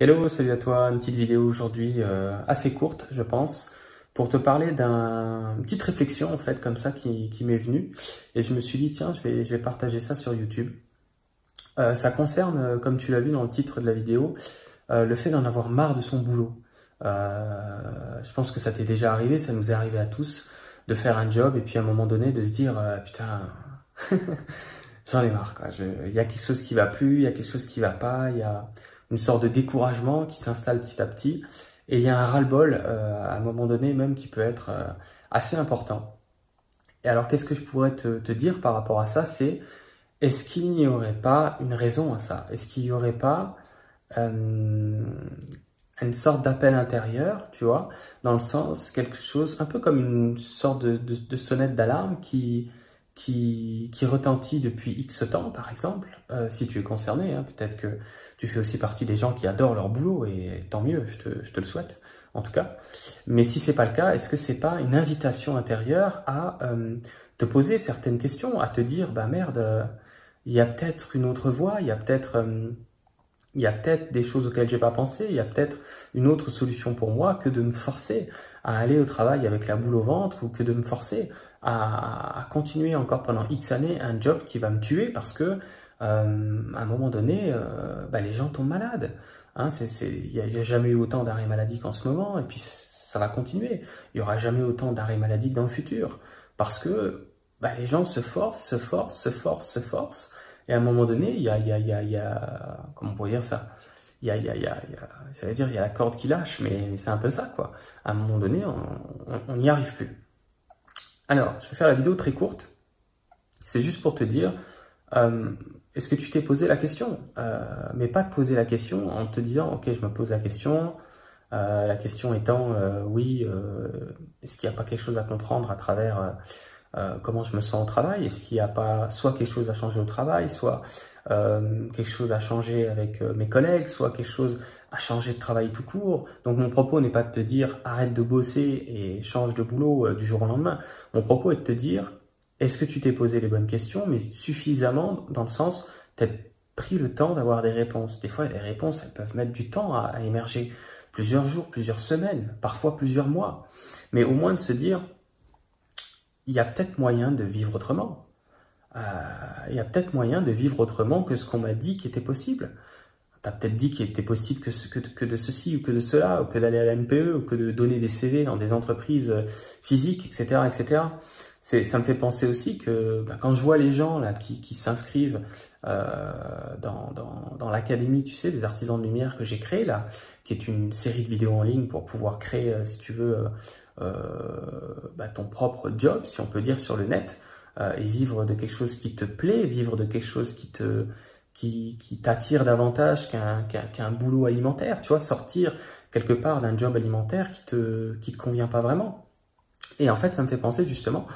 Hello, salut à toi, une petite vidéo aujourd'hui euh, assez courte je pense, pour te parler d'une petite réflexion en fait comme ça qui, m'est venue et je me suis dit tiens je vais, je vais partager ça sur YouTube. Euh, ça concerne, euh, comme tu l'as vu dans le titre de la vidéo, le fait d'en avoir marre de son boulot. je pense que ça t'est déjà arrivé, ça nous est arrivé à tous, de faire un job et puis à un moment donné de se dire putain j'en ai marre quoi, il y a quelque chose qui va plus, il y a quelque chose qui va pas, il y a une sorte de découragement qui s'installe petit à petit. Et il y a un ras-le-bol euh, à un moment donné même qui peut être euh, assez important. Et alors qu'est-ce que je pourrais te, dire par rapport à ça? C'est est-ce qu'il n'y aurait pas une raison à ça? Est-ce qu'il n'y aurait pas euh, une sorte d'appel intérieur, tu vois, dans le sens quelque chose, un peu comme une sorte de, de sonnette d'alarme qui, qui, retentit depuis X temps, par exemple, euh, si tu es concerné, hein, peut-être que tu fais aussi partie des gens qui adorent leur boulot, et tant mieux, je te, je te le souhaite, en tout cas. Mais si c'est pas le cas, est-ce que c'est pas une invitation intérieure à euh, te poser certaines questions, à te dire, bah merde, il y a peut-être une autre voie, il y a peut-être... Euh, il y a peut-être des choses auxquelles j'ai pas pensé, il y a peut-être une autre solution pour moi que de me forcer à aller au travail avec la boule au ventre ou que de me forcer à, continuer encore pendant X années un job qui va me tuer parce que euh, à un moment donné, euh, bah, les gens tombent malades. Hein, il n'y a, jamais eu autant d'arrêts maladie qu'en ce moment et puis ça va continuer. Il n'y aura jamais autant d'arrêts maladie dans le futur parce que bah, les gens se forcent, se forcent, se forcent, se forcent et à un moment donné, il y a, y a, y a, y a comment on pourrait dire ça il y a, il y a, y a, dire, il y a la corde qui lâche, mais, c'est un peu ça, quoi. À un moment donné, on n'y arrive plus. Alors, je vais faire la vidéo très courte. C'est juste pour te dire, euh, est-ce que tu t'es posé la question euh, Mais pas poser la question en te disant, ok, je me pose la question. Euh, la question étant, oui, est-ce qu'il n'y a pas quelque chose à comprendre à travers comment je me sens au travail? Est-ce qu'il n'y a pas soit quelque chose à changer au travail, soit quelque chose à changer avec mes collègues, soit quelque chose à changer de travail tout court. Donc mon propos n'est pas de te dire arrête de bosser et change de boulot euh, du jour au lendemain. Mon propos est de te dire est-ce que tu t'es posé les bonnes questions, mais suffisamment dans le sens tu as pris le temps d'avoir des réponses. Des fois, les réponses, elles peuvent mettre du temps à, émerger. Plusieurs jours, plusieurs semaines, parfois plusieurs mois. Mais au moins de se dire, il y a peut-être moyen de vivre autrement il y a peut-être moyen de vivre autrement que ce qu'on m'a dit qui était possible. Tu as peut-être dit qu'il était possible que, que, que, de ceci ou que de cela, ou que d'aller à la NPE, ou que de donner des CV dans des entreprises euh, physiques, etc. etc. Ça me fait penser aussi que bah, quand je vois les gens là qui, s'inscrivent euh, dans, l'académie, tu sais, des artisans de lumière que j'ai créé là, qui est une série de vidéos en ligne pour pouvoir créer, euh, si tu veux, bah, ton propre job, si on peut dire, sur le net. Et vivre de quelque chose qui te plaît, vivre de quelque chose qui te qui, t'attire davantage qu'un boulot alimentaire, tu vois, sortir quelque part d'un job alimentaire qui te qui te convient pas vraiment. Et en fait, ça me fait penser justement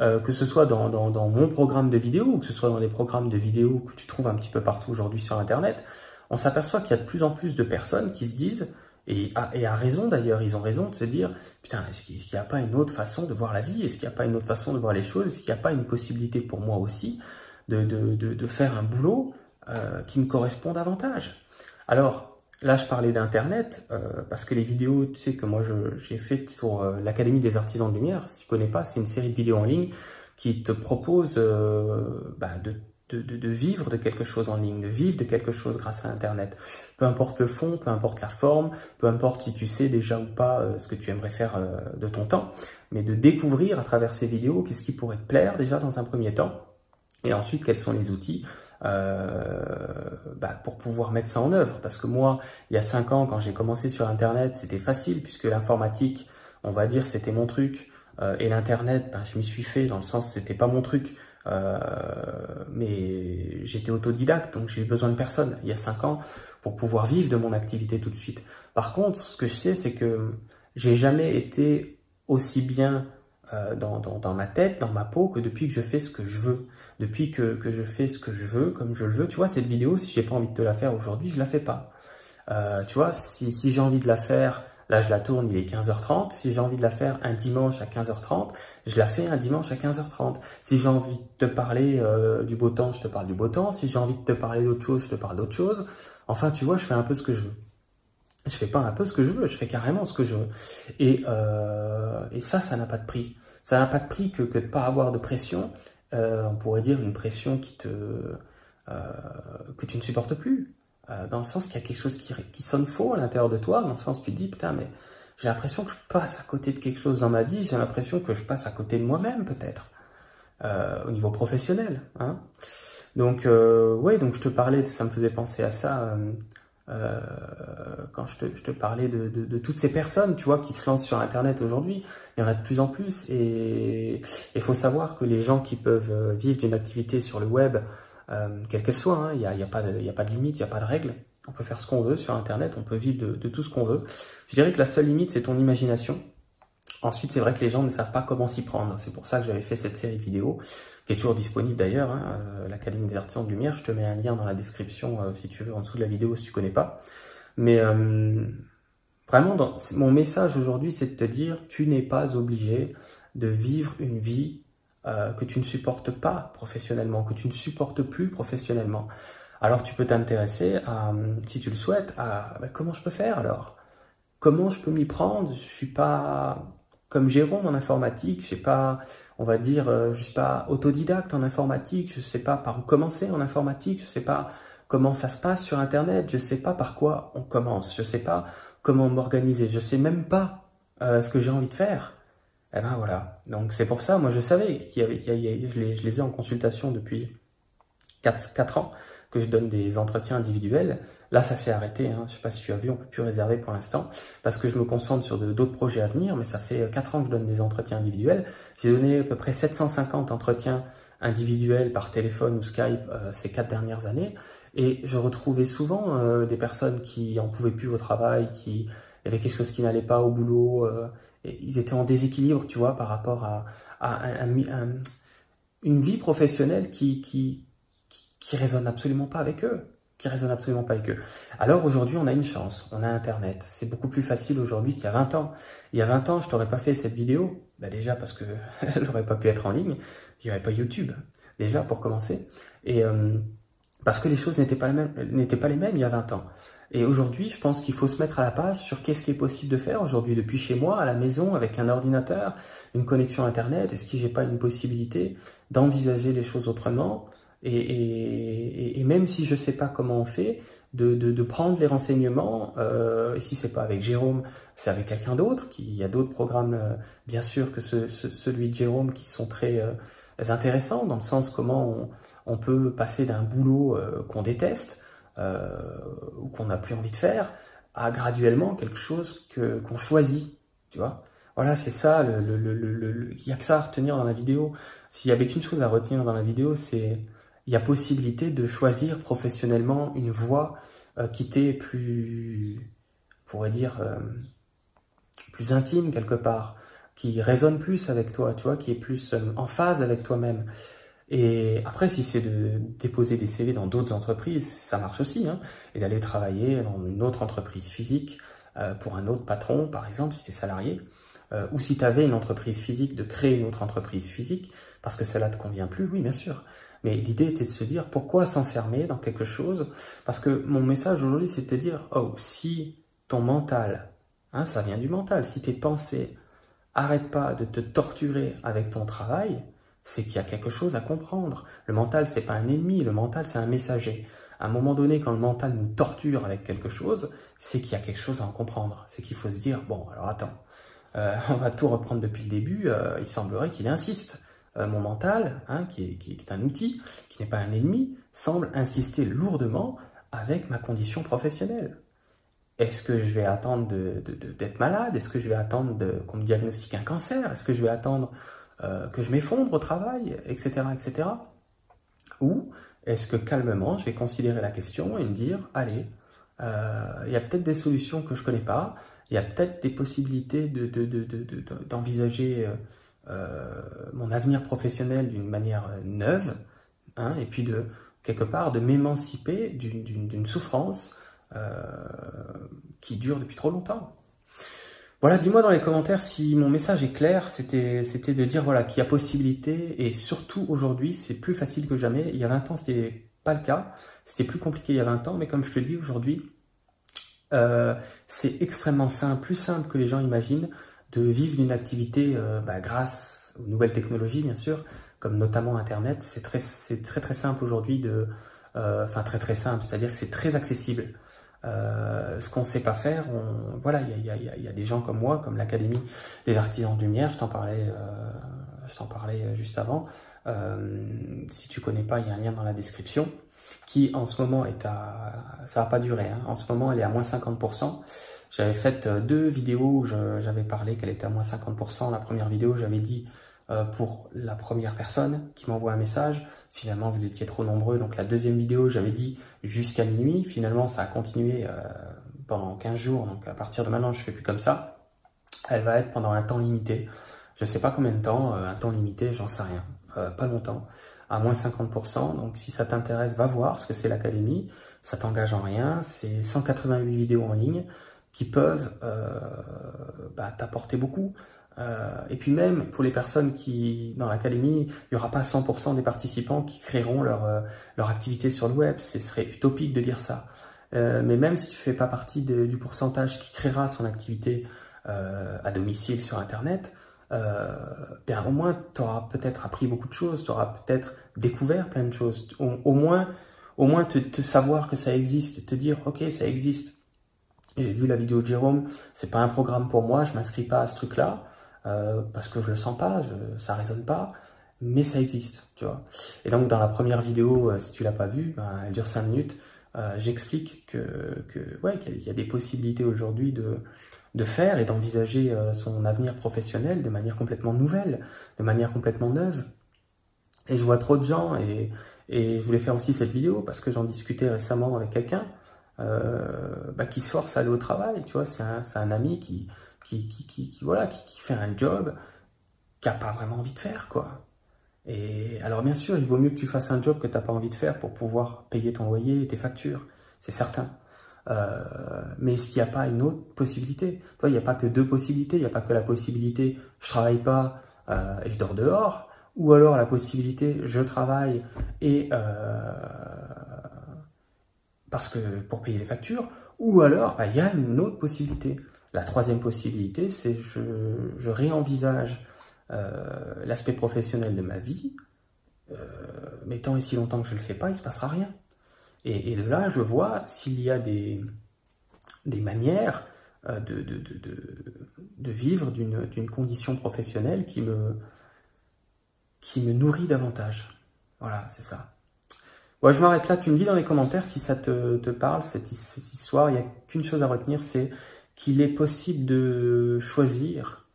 euh, que ce soit dans, dans, mon programme de vidéo ou que ce soit dans les programmes de vidéo que tu trouves un petit peu partout aujourd'hui sur Internet, on s'aperçoit qu'il y a de plus en plus de personnes qui se disent et à, et raison d'ailleurs, ils ont raison de se dire, putain, est-ce qu'il n'y a pas une autre façon de voir la vie? Est-ce qu'il n'y a pas une autre façon de voir les choses? Est-ce qu'il n'y a pas une possibilité pour moi aussi de, de, de, de faire un boulot? Euh, qui me correspond davantage Alors, là, je parlais d'Internet, euh, parce que les vidéos, tu sais, que moi j'ai faites pour euh, l'Académie des artisans de lumière, si tu connais pas, c'est une série de vidéos en ligne qui te propose euh, bah, de de, vivre de quelque chose en ligne, de vivre de quelque chose grâce à Internet. Peu importe le fond, peu importe la forme, peu importe si tu sais déjà ou pas ce que tu aimerais faire de ton temps, mais de découvrir à travers ces vidéos qu'est-ce qui pourrait te plaire déjà dans un premier temps, et ensuite quels sont les outils bah, pour pouvoir mettre ça en œuvre. Parce que moi, il y a cinq ans, quand j'ai commencé sur Internet, c'était facile puisque l'informatique, on va dire, c'était mon truc. et l'Internet, ben, je m'y suis fait dans le sens, c'était pas mon truc. Euh, mais j'étais autodidacte, donc j'ai besoin de personne il y a 5 ans pour pouvoir vivre de mon activité tout de suite. Par contre, ce que je sais, c'est que j'ai jamais été aussi bien euh, dans, ma tête, dans ma peau, que depuis que je fais ce que je veux. Depuis que, que je fais ce que je veux, comme je le veux. Tu vois, cette vidéo, si j'ai pas envie de te la faire aujourd'hui, je la fais pas. Euh, tu vois, si, j'ai envie de la faire Là, je la tourne, il est 15h30. Si j'ai envie de la faire un dimanche à 15h30, je la fais un dimanche à 15h30. Si j'ai envie de te parler euh, du beau temps, je te parle du beau temps. Si j'ai envie de te parler d'autre chose, je te parle d'autre chose. Enfin, tu vois, je fais un peu ce que je veux. je fais pas un peu ce que je veux, je fais carrément ce que je veux. Et, et ça, ça n'a pas de prix. Ça n'a pas de prix que, de pas avoir de pression. Euh, on pourrait dire une pression qui te, euh, que tu ne supportes plus. Euh, dans le sens qu'il y a quelque chose qui, qui sonne faux à l'intérieur de toi, dans le sens que tu te dis, putain, mais j'ai l'impression que je passe à côté de quelque chose dans ma vie, j'ai l'impression que je passe à côté de moi-même peut-être, au niveau professionnel. Hein. Donc, ouais, donc je te parlais, ça me faisait penser à ça euh, euh, quand je te, parlais de, toutes ces personnes, tu vois, qui se lancent sur Internet aujourd'hui. Il y en a de plus en plus et il faut savoir que les gens qui peuvent vivre d'une activité sur le web, euh, quelle qu'elle soit, hein, il n'y a, pas de, limite, il n'y a pas de règle. On peut faire ce qu'on veut sur Internet, on peut vivre de tout ce qu'on veut. Je dirais que la seule limite, c'est ton imagination. Ensuite, c'est vrai que les gens ne savent pas comment s'y prendre. C'est pour ça que j'avais fait cette série vidéo, qui est toujours disponible d'ailleurs, hein, euh, l'Académie des artisans de lumière. Je te mets un lien dans la description, euh, si tu veux, en dessous de la vidéo, si tu connais pas. Mais euh, vraiment, mon message aujourd'hui, c'est de te dire, tu n'es pas obligé de vivre une vie que tu ne supportes pas professionnellement, que tu ne supportes plus professionnellement. Alors tu peux t'intéresser à, si tu le souhaites, à bah, comment je peux faire alors? Comment je peux m'y prendre? Je suis pas comme Jérôme en informatique, je sais pas, on va dire, euh, je suis pas autodidacte en informatique, je sais pas par où commencer en informatique, je sais pas comment ça se passe sur Internet, je sais pas par quoi on commence, je sais pas comment m'organiser, je sais même pas euh, ce que j'ai envie de faire. Et eh ben voilà. Donc c'est pour ça, moi je savais qu'il y avait, qu'il y avait je, les, je les ai en consultation depuis 4, 4 ans que je donne des entretiens individuels. Là, ça s'est arrêté. Hein. Je sais pas si tu as vu, on peut plus réserver pour l'instant parce que je me concentre sur d'autres projets à venir. Mais ça fait 4 ans que je donne des entretiens individuels. J'ai donné à peu près 750 entretiens individuels par téléphone ou Skype euh, ces 4 dernières années. Et je retrouvais souvent euh, des personnes qui en pouvaient plus au travail, qui y avait quelque chose qui n'allait pas au boulot. Euh, et ils étaient en déséquilibre, tu vois, par rapport à, à une vie professionnelle qui, qui, qui résonne absolument pas avec eux, qui résonne absolument pas avec eux. Alors aujourd'hui, on a une chance, on a Internet. C'est beaucoup plus facile aujourd'hui qu'il y a 20 ans. Il y a 20 ans, je t'aurais pas fait cette vidéo, bah déjà parce que elle n'aurait pas pu être en ligne, il n'y aurait pas YouTube, déjà pour commencer, et euh, parce que les choses n'étaient pas pas les mêmes il y a 20 ans. Et aujourd'hui, je pense qu'il faut se mettre à la page sur qu'est-ce qui est possible de faire aujourd'hui depuis chez moi, à la maison, avec un ordinateur, une connexion Internet. Est-ce que j'ai pas une possibilité d'envisager les choses autrement? Et, même si je sais pas comment on fait, de, de, prendre les renseignements, euh, et si c'est pas avec Jérôme, c'est avec quelqu'un d'autre, il y a d'autres programmes, euh, bien sûr, que ce, ce, celui de Jérôme, qui sont très euh, intéressants, dans le sens comment on, peut passer d'un boulot euh, qu'on déteste, ou qu'on n'a plus envie de faire, à graduellement quelque chose que qu'on choisit, tu vois. Voilà, c'est ça, le, le, il n'y a que ça à retenir dans la vidéo. S'il y avait qu'une chose à retenir dans la vidéo, c'est il y a possibilité de choisir professionnellement une voie euh, qui t'est plus, pourrait dire, euh, plus intime quelque part, qui résonne plus avec toi, tu qui est plus euh, en phase avec toi-même. Et après, si c'est de déposer des CV dans d'autres entreprises, ça marche aussi, hein, et d'aller travailler dans une autre entreprise physique pour un autre patron, par exemple, si tu es salarié, ou si tu avais une entreprise physique, de créer une autre entreprise physique, parce que cela te convient plus, oui, bien sûr. Mais l'idée était de se dire pourquoi s'enfermer dans quelque chose? Parce que mon message aujourd'hui, c'est de te dire oh, si ton mental, hein, ça vient du mental, si tes pensées arrêtent pas de te torturer avec ton travail, c'est qu'il y a quelque chose à comprendre. Le mental, c'est pas un ennemi, le mental, c'est un messager. À un moment donné, quand le mental nous torture avec quelque chose, c'est qu'il y a quelque chose à en comprendre. C'est qu'il faut se dire bon, alors attends, euh, on va tout reprendre depuis le début. Euh, il semblerait qu'il insiste. Euh, mon mental, hein, qui, est, un outil, qui n'est pas un ennemi, semble insister lourdement avec ma condition professionnelle. Est-ce que je vais attendre d'être de, de, malade? Est-ce que je vais attendre qu'on me diagnostique un cancer? Est-ce que je vais attendre euh, que je m'effondre au travail, etc., etc. Ou est-ce que calmement, je vais considérer la question et me dire, allez, euh, il y a peut-être des solutions que je connais pas, il y a peut-être des possibilités d'envisager de, mon avenir professionnel d'une manière neuve, hein, et puis de quelque part de m'émanciper d'une souffrance euh, qui dure depuis trop longtemps. Voilà, dis-moi dans les commentaires si mon message est clair. C'était, de dire voilà qu'il y a possibilité et surtout aujourd'hui c'est plus facile que jamais. Il y a 20 ans c'était pas le cas, c'était plus compliqué il y a 20 ans, mais comme je te dis aujourd'hui, euh, c'est extrêmement simple, plus simple que les gens imaginent, de vivre d'une activité bah, grâce aux nouvelles technologies, bien sûr, comme notamment Internet. C'est très, très très simple aujourd'hui de, enfin très très simple, c'est-à-dire que c'est très accessible. Euh, ce qu'on ne sait pas faire, voilà, il y a, des gens comme moi, comme l'Académie des artisans de lumière, je t'en parlais, euh, parlais juste avant. Euh, si tu connais pas, il y a un lien dans la description qui en ce moment est à, ça va pas durer, hein. en ce moment elle est à moins 50%. J'avais fait euh, deux vidéos où j'avais parlé qu'elle était à moins 50%. La première vidéo, j'avais dit euh, pour la première personne qui m'envoie un message. Finalement, vous étiez trop nombreux. Donc la deuxième vidéo, j'avais dit jusqu'à minuit. Finalement, ça a continué euh, pendant 15 jours. Donc à partir de maintenant, je fais plus comme ça. Elle va être pendant un temps limité. Je sais pas combien de temps, un temps limité, j'en sais rien. pas longtemps. À moins 50%. Donc si ça t'intéresse, va voir ce que c'est l'académie. Ça t'engage en rien. C'est 188 vidéos en ligne qui peuvent bah, t'apporter beaucoup. Euh, et puis même pour les personnes qui, dans l'académie, il n'y aura pas 100% des participants qui créeront leur, euh, leur activité sur le web. Ce serait utopique de dire ça. Euh, mais même si tu fais pas partie du pourcentage qui créera son activité euh, à domicile sur Internet, euh, ben au moins tu auras peut-être appris beaucoup de choses, tu auras peut-être découvert plein de choses. Au, au moins, au moins te, te, savoir que ça existe te dire ok ça existe. J'ai vu la vidéo de Jérôme, c'est pas un programme pour moi, je m'inscris pas à ce truc-là. Euh, parce que je le sens pas, ça résonne pas, mais ça existe, tu vois. Et donc dans la première vidéo, euh, si tu l'as pas vue, ben, elle dure 5 minutes, euh, j'explique que, ouais, qu'il y a des possibilités aujourd'hui de, faire et d'envisager son avenir professionnel de manière complètement nouvelle, de manière complètement neuve. Et je vois trop de gens, et, je voulais faire aussi cette vidéo parce que j'en discutais récemment avec quelqu'un bah, qui se force à aller au travail, tu vois, c'est un, un, ami qui, qui, qui, qui, voilà, qui, fait un job qui n'a pas vraiment envie de faire, quoi. Et alors bien sûr, il vaut mieux que tu fasses un job que tu n'as pas envie de faire pour pouvoir payer ton loyer et tes factures, c'est certain. Euh, mais est-ce qu'il n'y a pas une autre possibilité? Tu vois, il n'y a pas que deux possibilités, il n'y a pas que la possibilité je travaille pas euh, et je dors dehors, ou alors la possibilité je travaille et euh, parce que pour payer les factures, ou alors bah, il y a une autre possibilité. La troisième possibilité, c'est je, je réenvisage euh, l'aspect professionnel de ma vie, euh, mais tant et si longtemps que je ne le fais pas, il ne se passera rien. Et, de là, je vois s'il y a des, manières euh, de, vivre d'une condition professionnelle qui me nourrit davantage. Voilà, c'est ça. Ouais, je m'arrête là. Tu me dis dans les commentaires si ça te, parle, cette, histoire. Il n'y a qu'une chose à retenir, c'est qu'il est possible de choisir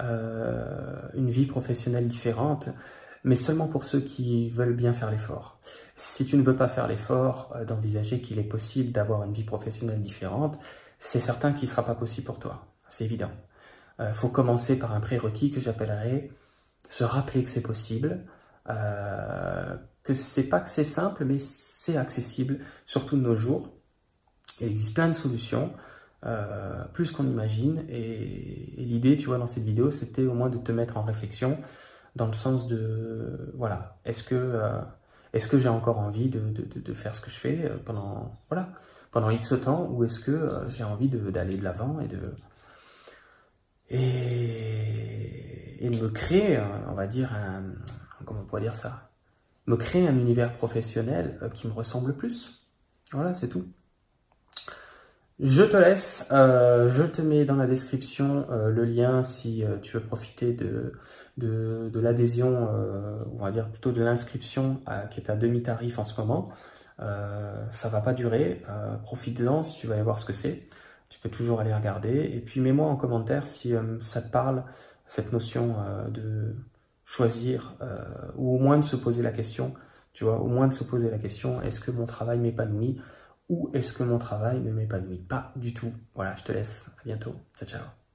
euh, une vie professionnelle différente, mais seulement pour ceux qui veulent bien faire l'effort. Si tu ne veux pas faire l'effort euh, d'envisager qu'il est possible d'avoir une vie professionnelle différente, c'est certain qu'il ne sera pas possible pour toi. C'est évident. Il euh, faut commencer par un prérequis que j'appellerais se rappeler que c'est possible, que c'est pas que c'est simple, mais c'est accessible, surtout de nos jours. Il existe plein de solutions. Euh, plus qu'on imagine. Et, l'idée, tu vois, dans cette vidéo, c'était au moins de te mettre en réflexion dans le sens de, voilà, est-ce que, euh, est-ce que j'ai encore envie de, faire ce que je fais euh, pendant, voilà, pendant X temps, ou est-ce que j'ai envie d'aller de l'avant et de, et, et, de me créer, on va dire, un, comment on pourrait dire ça, me créer un univers professionnel qui me ressemble plus. Voilà, c'est tout. Je te laisse, euh, je te mets dans la description euh, le lien si euh, tu veux profiter de, de, l'adhésion, euh, on va dire plutôt de l'inscription qui est à demi-tarif en ce moment. ça va pas durer, profites-en si tu vas aller voir ce que c'est. Tu peux toujours aller regarder. Et puis mets-moi en commentaire si ça te parle, cette notion de choisir, ou au moins de se poser la question, tu vois, au moins de se poser la question, est-ce que mon travail m'épanouit ou est-ce que mon travail ne m'épanouit pas du tout? Voilà, je te laisse. À bientôt. Ciao, ciao.